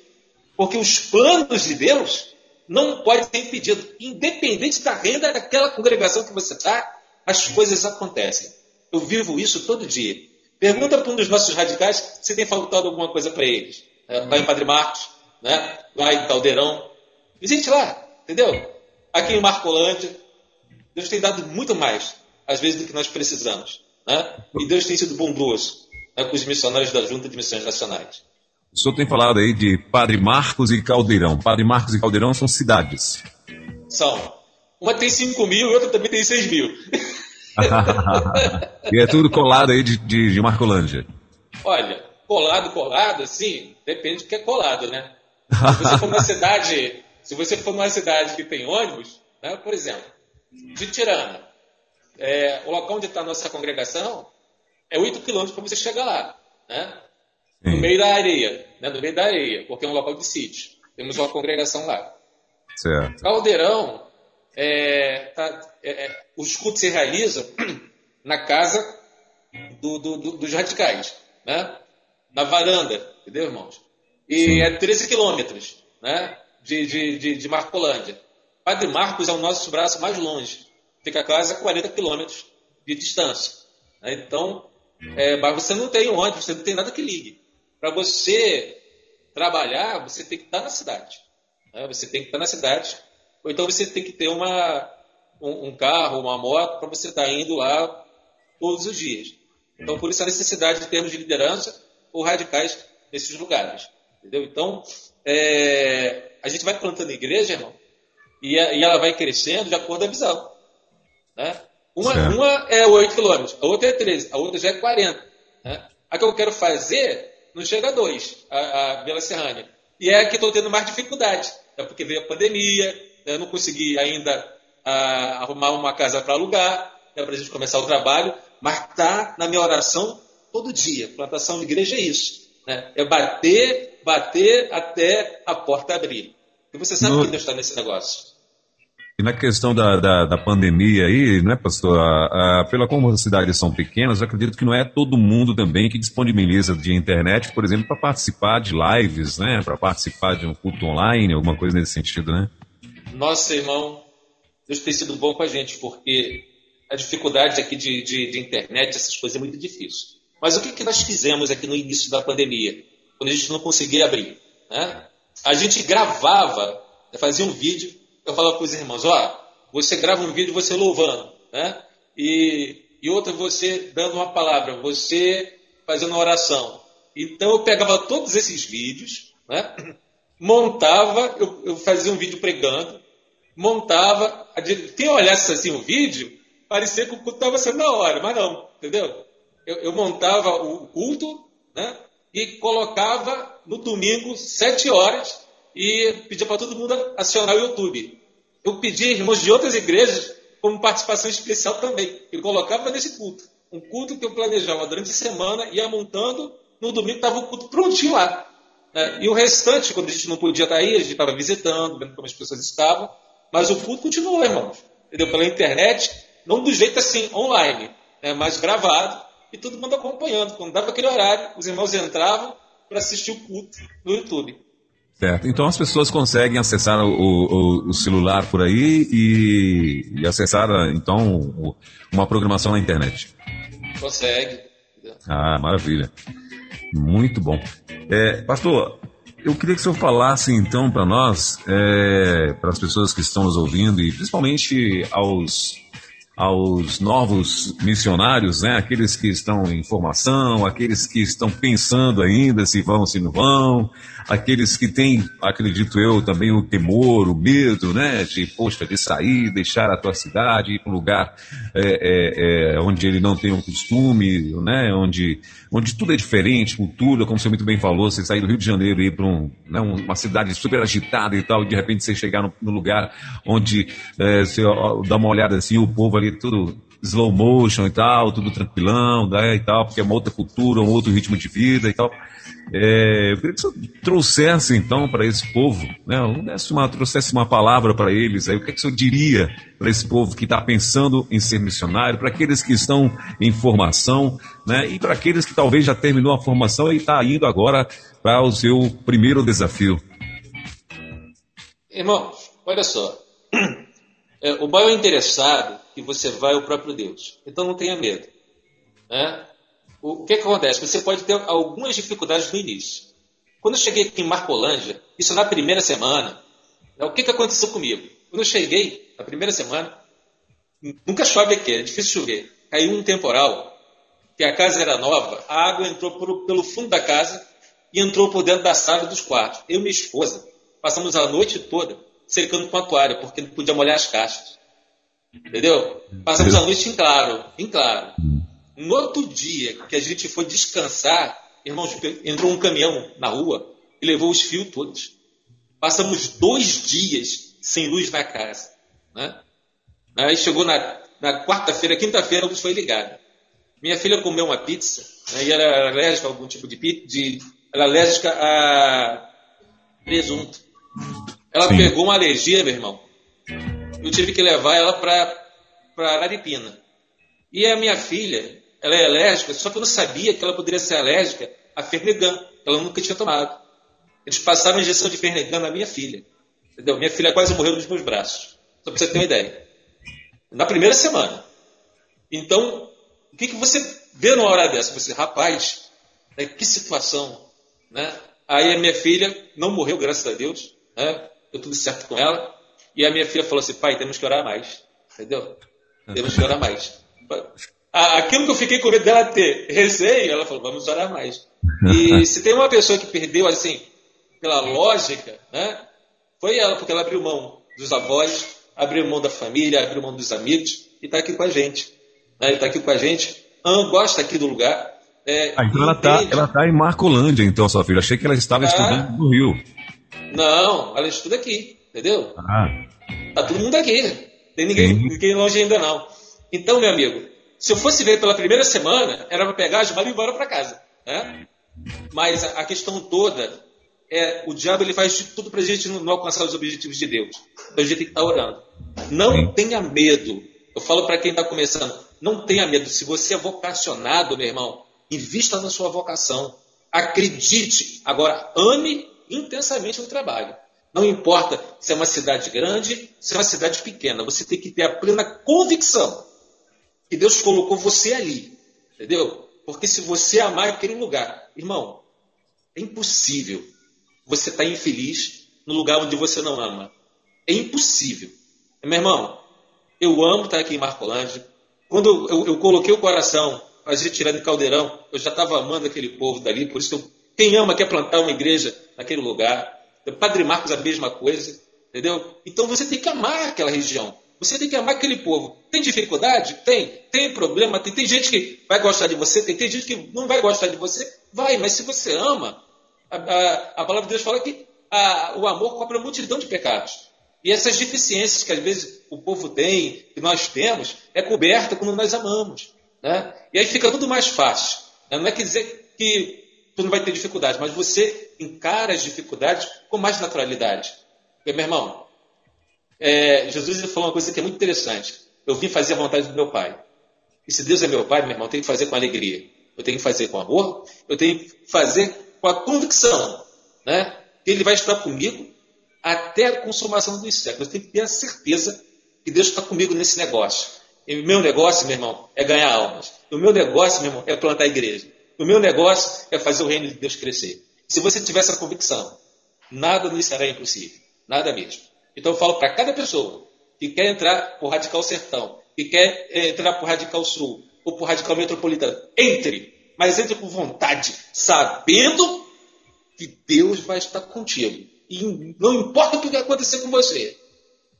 Porque os planos de Deus não podem ser impedidos. Independente da renda daquela congregação que você está, as coisas acontecem. Eu vivo isso todo dia. Pergunta para um dos nossos radicais se tem faltado alguma coisa para eles é, lá em Padre Marcos, né? lá em Caldeirão. Visite lá, entendeu? Aqui em Marcolândia, Deus tem dado muito mais, às vezes, do que nós precisamos. Né? E Deus tem sido bondoso né, com os missionários da Junta de Missões Nacionais. O senhor tem falado aí de Padre Marcos e Caldeirão. Padre Marcos e Caldeirão são cidades. São. Uma tem 5 mil e outra também tem 6 mil. e é tudo colado aí de, de, de Marcolândia. Olha, colado, colado, assim, depende do que é colado, né? Se você for numa cidade, se você for numa cidade que tem ônibus, né, por exemplo, de Tirana, é, o local onde está a nossa congregação é 8 quilômetros para você chegar lá, né? No meio da areia, né? No meio da areia, porque é um local de sítio. Temos uma congregação lá. Certo. Caldeirão, é, tá, é, é os cultos se realizam na casa do, do, do, dos radicais, né? na varanda, entendeu, irmãos? E Sim. é 13 quilômetros né, de, de, de, de, Marcolândia. Padre Marcos é o nosso braço mais longe. Fica quase a 40 quilômetros de distância. Né? Então, é, mas você não tem ônibus, você não tem nada que ligue. Para você trabalhar, você tem que estar na cidade. Né? Você tem que estar na cidade. Ou então você tem que ter uma, um, um carro, uma moto, para você estar tá indo lá todos os dias. Então, por isso a necessidade de termos de liderança ou radicais nesses lugares. Entendeu? Então, é, a gente vai plantando igreja, irmão, e, a, e, ela vai crescendo de acordo com a visão. Né? Uma, uma é 8 quilômetros, a outra é 13, a outra já é 40. Né? A que eu quero fazer não chega a 2, a, a Bela Serrânia. E é a que estou tendo mais dificuldade. É porque veio a pandemia, né? eu não consegui ainda a, arrumar uma casa para alugar, né? para a gente começar o trabalho, mas está na minha oração todo dia. Plantação de igreja é isso. Né? É bater, bater até a porta abrir. E você sabe no... que Deus está nesse negócio. Na questão da, da, da, pandemia aí, né, pastor? A, a, pela como as cidades são pequenas, acredito que não é todo mundo também que disponibiliza de internet, por exemplo, para participar de lives, né? Para participar de um culto online, alguma coisa nesse sentido, né? Nossa, irmão, Deus tem sido bom com a gente, porque a dificuldade aqui de, de, de internet, essas coisas é muito difícil. Mas o que, que nós fizemos aqui no início da pandemia, quando a gente não conseguia abrir? Né? A gente gravava, fazia um vídeo eu falava para os irmãos, ó, você grava um vídeo você louvando, né? E, e outro você dando uma palavra, você fazendo uma oração. Então eu pegava todos esses vídeos, né? montava, eu, eu fazia um vídeo pregando, montava, quem olhasse assim o vídeo, parecia que o culto estava sendo na hora, mas não, entendeu? Eu, eu montava o culto, né? E colocava no domingo, sete horas, e pedia para todo mundo acionar o YouTube. Eu pedi irmãos de outras igrejas como participação especial também. E colocava nesse culto. Um culto que eu planejava durante a semana, ia montando, no domingo estava o culto prontinho lá. Né? E o restante, quando a gente não podia estar aí, a gente estava visitando, vendo como as pessoas estavam. Mas o culto continuou, irmãos. Entendeu? Pela internet, não do jeito assim, online, né? mas gravado, e todo mundo acompanhando. Quando dava aquele horário, os irmãos entravam para assistir o culto no YouTube. Certo. Então as pessoas conseguem acessar o, o, o celular por aí e, e acessar então uma programação na internet. Consegue. Ah, maravilha. Muito bom. É, pastor, eu queria que o senhor falasse então para nós, é, para as pessoas que estão nos ouvindo e principalmente aos aos novos missionários, né? aqueles que estão em formação, aqueles que estão pensando ainda se vão, se não vão, aqueles que têm, acredito eu, também o temor, o medo, né? De, poxa, de sair, deixar a tua cidade, ir para um lugar é, é, é, onde ele não tem um costume, né? Onde, onde tudo é diferente, cultura, como você muito bem falou, você sair do Rio de Janeiro e ir para um, né, uma cidade super agitada e tal, e de repente você chegar no, no lugar onde é, você dá uma olhada assim, o povo ali tudo slow motion e tal, tudo tranquilão, né, e tal, porque é uma outra cultura, um outro ritmo de vida e tal. É, eu queria que você trouxesse então para esse povo, né, uma, trouxesse uma palavra para eles, aí, o que, é que você diria para esse povo que está pensando em ser missionário, para aqueles que estão em formação, né, e para aqueles que talvez já terminou a formação e está indo agora para o seu primeiro desafio? Irmãos, olha só, é, o maior interessado que você vai ao próprio Deus. Então não tenha medo. Né? O que, que acontece? Você pode ter algumas dificuldades no início. Quando eu cheguei aqui em Marcolândia, isso na primeira semana, né, o que, que aconteceu comigo? Quando eu cheguei, na primeira semana, nunca chove aqui, é difícil chover. Caiu um temporal, que a casa era nova, a água entrou por, pelo fundo da casa e entrou por dentro da sala dos quartos. Eu e minha esposa passamos a noite toda cercando com a toalha, porque não podia molhar as caixas. Entendeu? Passamos a noite em claro, em claro. No outro dia que a gente foi descansar, irmãos, entrou um caminhão na rua e levou os fios todos. Passamos dois dias sem luz na casa. Né? Aí chegou na, na quarta-feira, quinta-feira, a luz foi ligada. Minha filha comeu uma pizza né, e ela era alérgica a algum tipo de pizza, de, ela era alérgica a presunto. Ela Sim. pegou uma alergia, meu irmão. Eu tive que levar ela para Araripina. E a minha filha, ela é alérgica, só que eu não sabia que ela poderia ser alérgica a Fernegan. Ela nunca tinha tomado. Eles passaram a injeção de Fernegan na minha filha. Entendeu? Minha filha quase morreu nos meus braços. Só para você ter uma ideia. Na primeira semana. Então, o que, que você vê numa hora dessa? Você, rapaz, né, que situação. Né? Aí a minha filha não morreu, graças a Deus. Né? Deu tudo certo com ela. E a minha filha falou assim: pai, temos que orar mais. Entendeu? Temos que orar mais. Aquilo que eu fiquei com medo dela ter receio, ela falou, vamos orar mais. E se tem uma pessoa que perdeu, assim, pela lógica, né? Foi ela, porque ela abriu mão dos avós, abriu mão da família, abriu mão dos amigos e está aqui com a gente. Né? Está aqui com a gente, gosta aqui do lugar. É, ah, então ela está ela tá em Marcolândia, então, sua filha. Achei que ela estava ah, estudando no Rio. Não, ela estuda aqui, entendeu? Ah. Tá todo mundo aqui. Tem ninguém, ninguém longe ainda não. Então, meu amigo, se eu fosse ver pela primeira semana, era para pegar a Gilmar e ir embora para casa. Né? Mas a, questão toda é o diabo ele faz de tudo para a gente não, alcançar os objetivos de Deus. Então a gente tem que estar tá orando. Não Sim. tenha medo. Eu falo para quem está começando, não tenha medo. Se você é vocacionado, meu irmão, invista na sua vocação. Acredite. Agora, ame intensamente o trabalho. Não importa se é uma cidade grande, se é uma cidade pequena, você tem que ter a plena convicção que Deus colocou você ali. Entendeu? Porque se você amar aquele lugar, irmão, é impossível você estar tá infeliz no lugar onde você não ama. É impossível. Meu irmão, eu amo estar aqui em Marcolândia. Quando eu, eu coloquei o coração para gente tirar de caldeirão, eu já estava amando aquele povo dali, por isso eu, quem ama quer plantar uma igreja naquele lugar. Padre Marcos a mesma coisa, entendeu? Então você tem que amar aquela região. Você tem que amar aquele povo. Tem dificuldade? Tem. Tem problema? Tem. Tem gente que vai gostar de você, tem, tem gente que não vai gostar de você. Vai, mas se você ama, a, a, a palavra de Deus fala que a, o amor cobre uma multidão de pecados. E essas deficiências que às vezes o povo tem, que nós temos, é coberta quando nós amamos. Né? E aí fica tudo mais fácil. Né? Não é quer dizer que tu não vai ter dificuldade, mas você encara as dificuldades com mais naturalidade. Porque, meu irmão, é, Jesus falou uma coisa que é muito interessante. Eu vim fazer a vontade do meu Pai. E se Deus é meu Pai, meu irmão, eu tenho que fazer com alegria. Eu tenho que fazer com amor, eu tenho que fazer com a convicção né, que Ele vai estar comigo até a consumação dos séculos. Eu tenho que ter a certeza que Deus está comigo nesse negócio. E meu negócio, meu irmão, é ganhar almas. O meu negócio, meu irmão, é plantar igreja. O meu negócio é fazer o reino de Deus crescer. Se você tiver essa convicção, nada nos será impossível. Nada mesmo. Então eu falo para cada pessoa que quer entrar por Radical Sertão, que quer eh, entrar por Radical Sul ou por Radical Metropolitano, entre, mas entre com vontade, sabendo que Deus vai estar contigo. E não importa o que vai acontecer com você,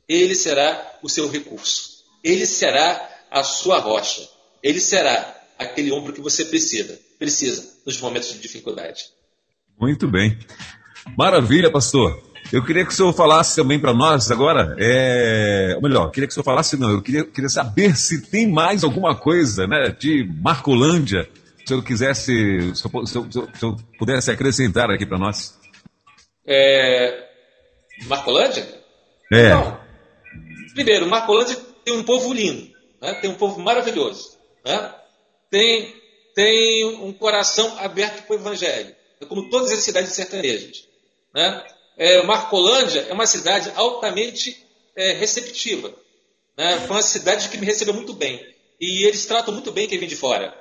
Ele será o seu recurso. Ele será a sua rocha. Ele será aquele ombro que você precisa precisa nos momentos de dificuldade. Muito bem. Maravilha, pastor. Eu queria que o senhor falasse também para nós agora, é... ou melhor, queria que o senhor falasse, não, eu queria, queria saber se tem mais alguma coisa né, de Marcolândia, se eu quisesse, se eu, se eu, se eu pudesse acrescentar aqui para nós. É... Marcolândia? É. Primeiro, Marcolândia tem um povo lindo, né? tem um povo maravilhoso. Né? Tem tem um coração aberto para o evangelho, é como todas as cidades sertanejas. Né? É, Marcolândia é uma cidade altamente é, receptiva. Né? Foi uma cidade que me recebeu muito bem. E eles tratam muito bem quem vem de fora.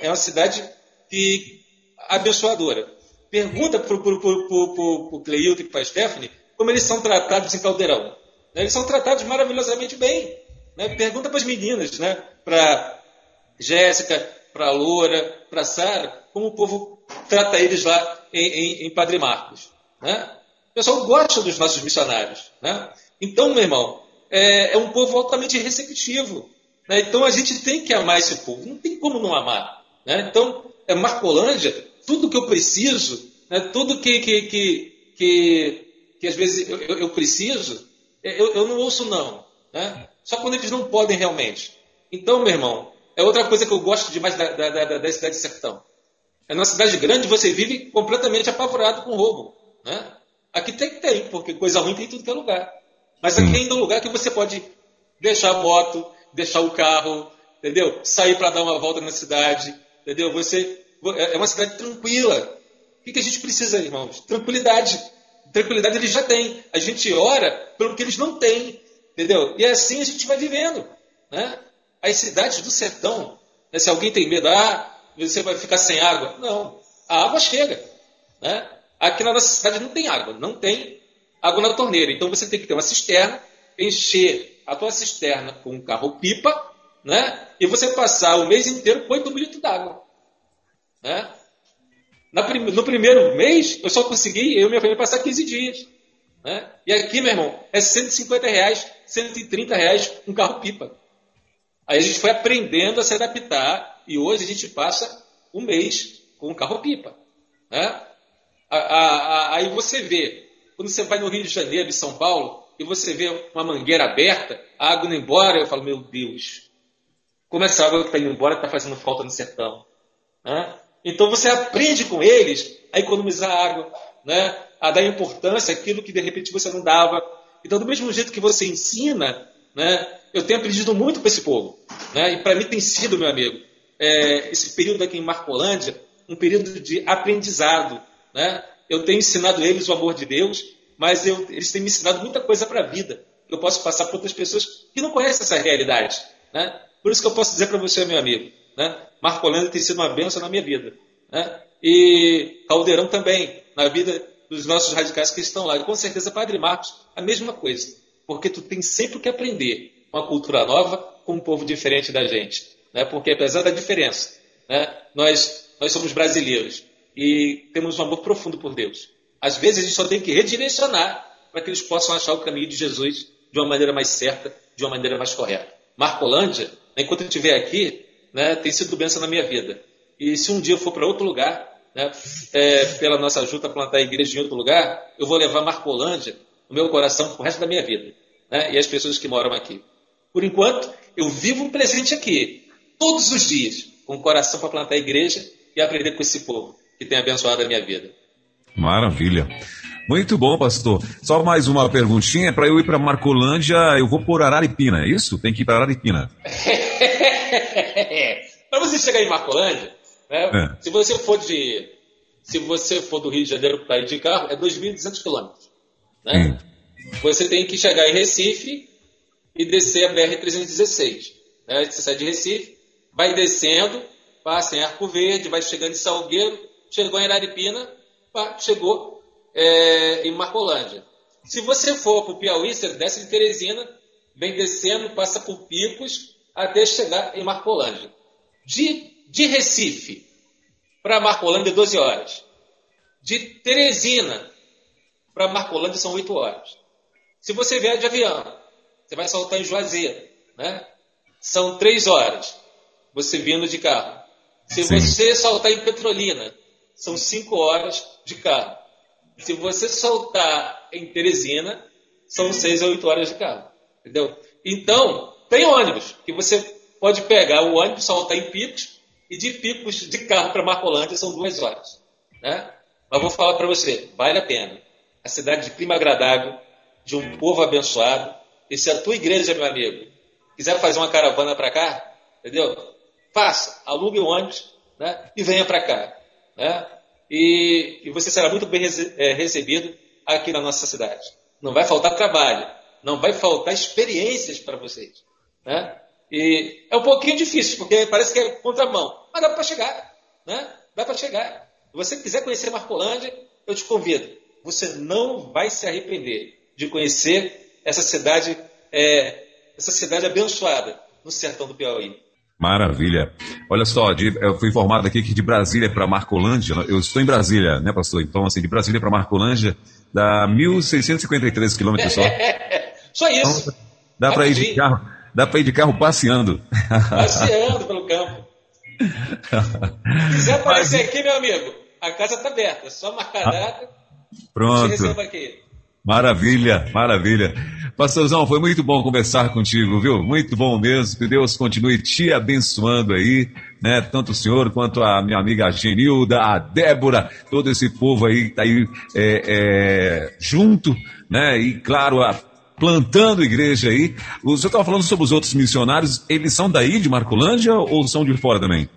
É uma cidade que, abençoadora. Pergunta para o Cleilton e para a Stephanie como eles são tratados em Caldeirão. Eles são tratados maravilhosamente bem. Né? Pergunta para as meninas, né? para Jéssica, para a Loura, para Sara, como o povo trata eles lá em, em, em Padre Marcos. Né? O pessoal gosta dos nossos missionários. Né? Então, meu irmão, é, é um povo altamente receptivo. Né? Então a gente tem que amar esse povo, não tem como não amar. Né? Então, é Marcolândia, tudo que eu preciso, né? tudo que, que, que, que, que às vezes eu, eu, eu preciso, eu, eu, não ouço não. Né? Só quando eles não podem realmente. Então, meu irmão, é outra coisa que eu gosto demais da, da, da, da cidade de sertão. É numa cidade grande você vive completamente apavorado com roubo. Né? Aqui tem que ter, porque coisa ruim tem em tudo que é lugar. Mas aqui ainda é um lugar que você pode deixar a moto, deixar o carro, entendeu? Sair para dar uma volta na cidade, entendeu? Você é, é uma cidade tranquila. O que a gente precisa, irmãos? Tranquilidade. Tranquilidade eles já têm. A gente ora pelo que eles não têm, entendeu? E assim a gente vai vivendo, né? As cidades do sertão, né, se alguém tem medo, ah, você vai ficar sem água. Não, a água chega. Né? Aqui na nossa cidade não tem água, não tem água na torneira. Então você tem que ter uma cisterna, encher a tua cisterna com um carro-pipa, né? E você passar o mês inteiro com 8 litros d'água. Né? no primeiro mês, eu só consegui, eu e minha família, passar 15 dias. Né? E aqui, meu irmão, é 150 reais, 130 reais um carro-pipa. Aí a gente foi aprendendo a se adaptar e hoje a gente passa um mês com um carro-pipa. Né? Aí você vê, quando você vai no Rio de Janeiro, em São Paulo, e você vê uma mangueira aberta, a água indo embora, eu falo, meu Deus, como essa água que está indo embora está fazendo falta no sertão? Né? Então você aprende com eles a economizar água, né? a dar importância àquilo que de repente você não dava. Então, do mesmo jeito que você ensina, né? eu tenho aprendido muito com esse povo. Né? E para mim tem sido, meu amigo, é, esse período aqui em Marcolândia, um período de aprendizado. Né? Eu tenho ensinado eles o amor de Deus, mas eu, eles têm me ensinado muita coisa para a vida. Que eu posso passar para outras pessoas que não conhecem essa realidade. Né? Por isso que eu posso dizer para você, meu amigo, né? Marcolândia tem sido uma bênção na minha vida. Né? E Caldeirão também, na vida dos nossos radicais que estão lá. E com certeza, Padre Marcos, a mesma coisa. Porque tu tem sempre que aprender uma cultura nova com um povo diferente da gente. Né? Porque apesar da diferença, né? nós, nós somos brasileiros e temos um amor profundo por Deus. Às vezes a gente só tem que redirecionar para que eles possam achar o caminho de Jesus de uma maneira mais certa, de uma maneira mais correta. Marcolândia, enquanto eu estiver aqui, né, tem sido bênção na minha vida. E se um dia eu for para outro lugar, né, é, pela nossa ajuda a plantar a igreja em outro lugar, eu vou levar Marcolândia no meu coração o resto da minha vida. Né, e as pessoas que moram aqui. Por enquanto, eu vivo um presente aqui, todos os dias, com o coração para plantar a igreja e aprender com esse povo que tem abençoado a minha vida. Maravilha. Muito bom, pastor. Só mais uma perguntinha. Para eu ir para Marcolândia, eu vou por Araripina, é isso? Tem que ir para Araripina. para você chegar em Marcolândia, né, é. se você for de se você for do Rio de Janeiro para ir de carro, é 2.200 quilômetros. Né? Você tem que chegar em Recife e descer a BR-316. Né? Você sai de Recife, vai descendo, passa em Arco Verde, vai chegando em Salgueiro, chegou em Araripina, chegou é, em Marcolândia. Se você for para o Piauí, você desce de Teresina, vem descendo, passa por Picos, até chegar em Marcolândia. De, de Recife para Marcolândia, 12 horas. De Teresina para Marcolândia, são 8 horas. Se você vier de avião, você vai saltar em Juazeiro, né? São 3 horas, você vindo de carro. Se Sim. você saltar em Petrolina, são 5 horas de carro. Se você saltar em Teresina, são 6 a 8 horas de carro. Entendeu? Então, tem ônibus que você pode pegar o ônibus, saltar em Picos, e de Picos de carro para Marcolândia são duas horas. Né? Mas vou falar para você, vale a pena. A cidade de clima agradável, de um povo abençoado. E se a tua igreja, meu amigo, quiser fazer uma caravana para cá, entendeu? Faça, alugue o ônibus né? e venha para cá. Né? E, e, você será muito bem é, recebido aqui na nossa cidade. Não vai faltar trabalho, não vai faltar experiências para vocês. Né? E é um pouquinho difícil, porque parece que é contramão, mas dá para chegar. Né? Dá para chegar. Se você quiser conhecer Marcolândia, eu te convido. Você não vai se arrepender de conhecer essa cidade, é, essa cidade abençoada no sertão do Piauí. Maravilha. Olha só, de, eu fui informado aqui que de Brasília para Marcolândia, eu estou em Brasília, né, pastor? Então, assim, de Brasília para Marcolândia dá 1.653 quilômetros só. só isso. Então, dá para ir de carro, dá para ir de carro passeando. Passeando pelo campo. Se quiser aparecer Mas... aqui, meu amigo, a casa está aberta, só marcar a data. Pronto. Maravilha, maravilha. Pastorzão, foi muito bom conversar contigo, viu? Muito bom mesmo. Que Deus continue te abençoando aí, né? Tanto o senhor quanto a minha amiga Genilda, a Débora, todo esse povo aí que tá aí é, é, junto, né? E claro, a, plantando igreja aí. O senhor estava falando sobre os outros missionários, eles são daí de Marcolândia ou são de fora também?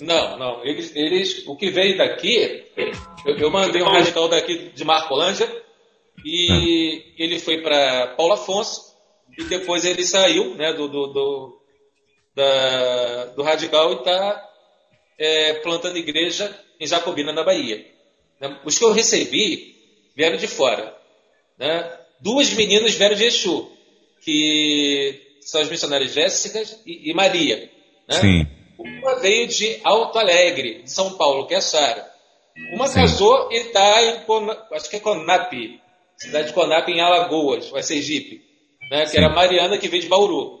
Não, não. Eles, eles, o que veio daqui, eu, eu mandei um radical daqui de Marcolândia e é. ele foi para Paulo Afonso e depois ele saiu né, do, do, do, da, do Radical e está é, plantando igreja em Jacobina, na Bahia. Né? Os que eu recebi vieram de fora. Né? Duas meninas vieram de Exu. que são as missionárias Jéssica e, e Maria. Né? Sim. Uma veio de Alto Alegre, de São Paulo, que é Sara. Uma Sim. casou e está em, acho que é Conap, cidade de Conap, em Alagoas, vai ser Sergipe, né? que era a Mariana, que veio de Bauru.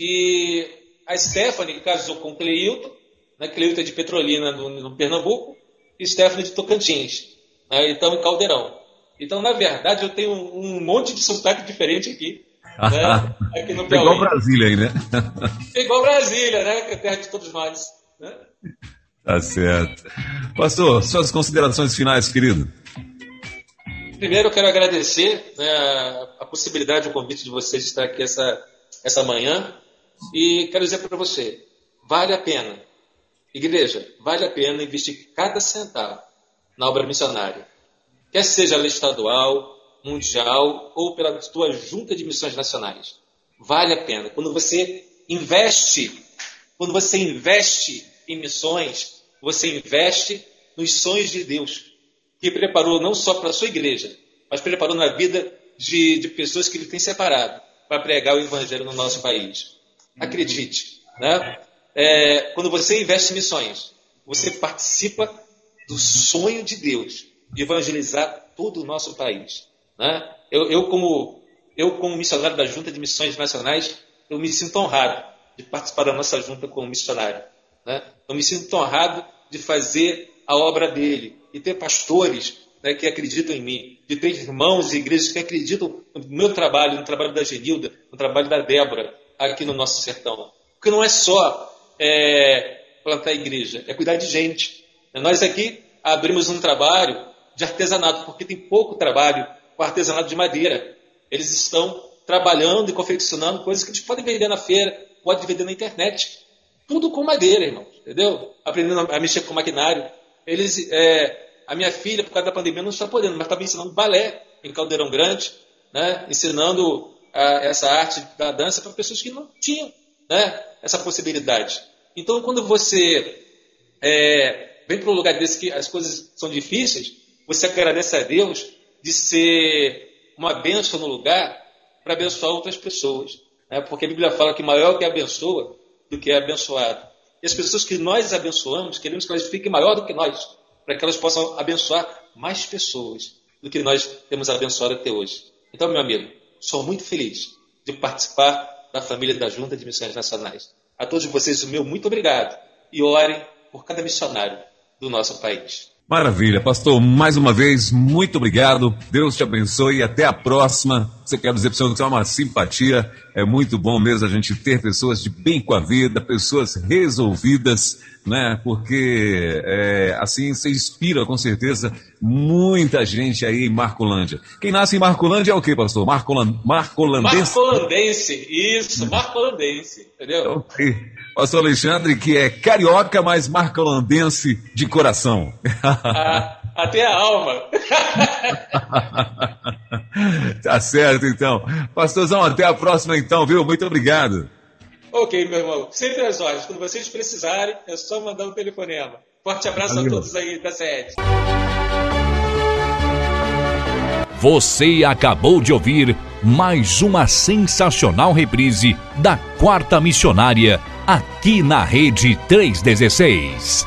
E a Stephanie casou com Cleilton, né? Cleilton é de Petrolina, no, no Pernambuco, e Stephanie de Tocantins, né? então em Caldeirão. Então, na verdade, eu tenho um, um monte de sotaque diferente aqui. Né? Aqui no Piauí. Igual Brasília aí, né? Igual Brasília, né? Que é terra de todos nós. Né? Tá certo. Pastor, suas considerações finais, querido. Primeiro, eu quero agradecer né, a possibilidade, o convite de vocês de estar aqui essa, essa manhã. E quero dizer para você: vale a pena, igreja, vale a pena investir cada centavo na obra missionária. Quer seja ela estadual, mundial ou pela tua junta de missões nacionais. Vale a pena. Quando você investe, quando você investe em missões, você investe nos sonhos de Deus, que preparou não só para a sua igreja, mas preparou na vida de, de pessoas que ele tem separado para pregar o evangelho no nosso país. Acredite, né? É, quando você investe em missões, você participa do sonho de Deus de evangelizar todo o nosso país. Né? Eu, eu, como, eu, como missionário da Junta de Missões Nacionais, eu me sinto honrado de participar da nossa junta como missionário. Né? Eu me sinto honrado de fazer a obra dele e ter pastores né, que acreditam em mim, de ter irmãos e igrejas que acreditam no meu trabalho, no trabalho da Genilda, no trabalho da Débora aqui no nosso sertão. Porque não é só é, plantar igreja, é cuidar de gente. Nós aqui abrimos um trabalho de artesanato, porque tem pouco trabalho com artesanato de madeira. Eles estão trabalhando e confeccionando coisas que a gente pode vender na feira, pode vender na internet. Tudo com madeira, irmão, entendeu? Aprendendo a mexer com maquinário. Eles, é, a minha filha, por causa da pandemia, não está podendo, mas estava ensinando balé em Caldeirão Grande, né? ensinando a, essa arte da dança para pessoas que não tinham né? essa possibilidade. Então, quando você é, vem para um lugar desse que as coisas são difíceis, você agradece a Deus de ser uma bênção no lugar para abençoar outras pessoas. Né? Porque a Bíblia fala que maior que abençoa do que é abençoado. E as pessoas que nós abençoamos, queremos que elas fiquem maior do que nós, para que elas possam abençoar mais pessoas do que nós temos abençoado até hoje. Então, meu amigo, sou muito feliz de participar da família da Junta de Missões Nacionais. A todos vocês, o meu muito obrigado. E orem por cada missionário do nosso país. Maravilha, pastor. Mais uma vez, muito obrigado. Deus te abençoe e até a próxima. Você quer dizer para você é uma simpatia. É muito bom mesmo a gente ter pessoas de bem com a vida, pessoas resolvidas, né? Porque é, assim você inspira com certeza muita gente aí em Marcolândia. Quem nasce em Marcolândia é o quê, pastor? Marcolan, Marcolandense? Marcolandense, isso, Marcolandense, entendeu? Ok. Pastor Alexandre, que é carioca, mas marcolandense de coração. Ah, até a alma. tá certo, então. Pastorzão, até a próxima, então, viu? Muito obrigado. Ok, meu irmão. Sempre às horas. Quando vocês precisarem, é só mandar um telefonema. Forte abraço Valeu. a todos aí da sede. Você acabou de ouvir mais uma sensacional reprise da Quarta Missionária aqui na Rede 316.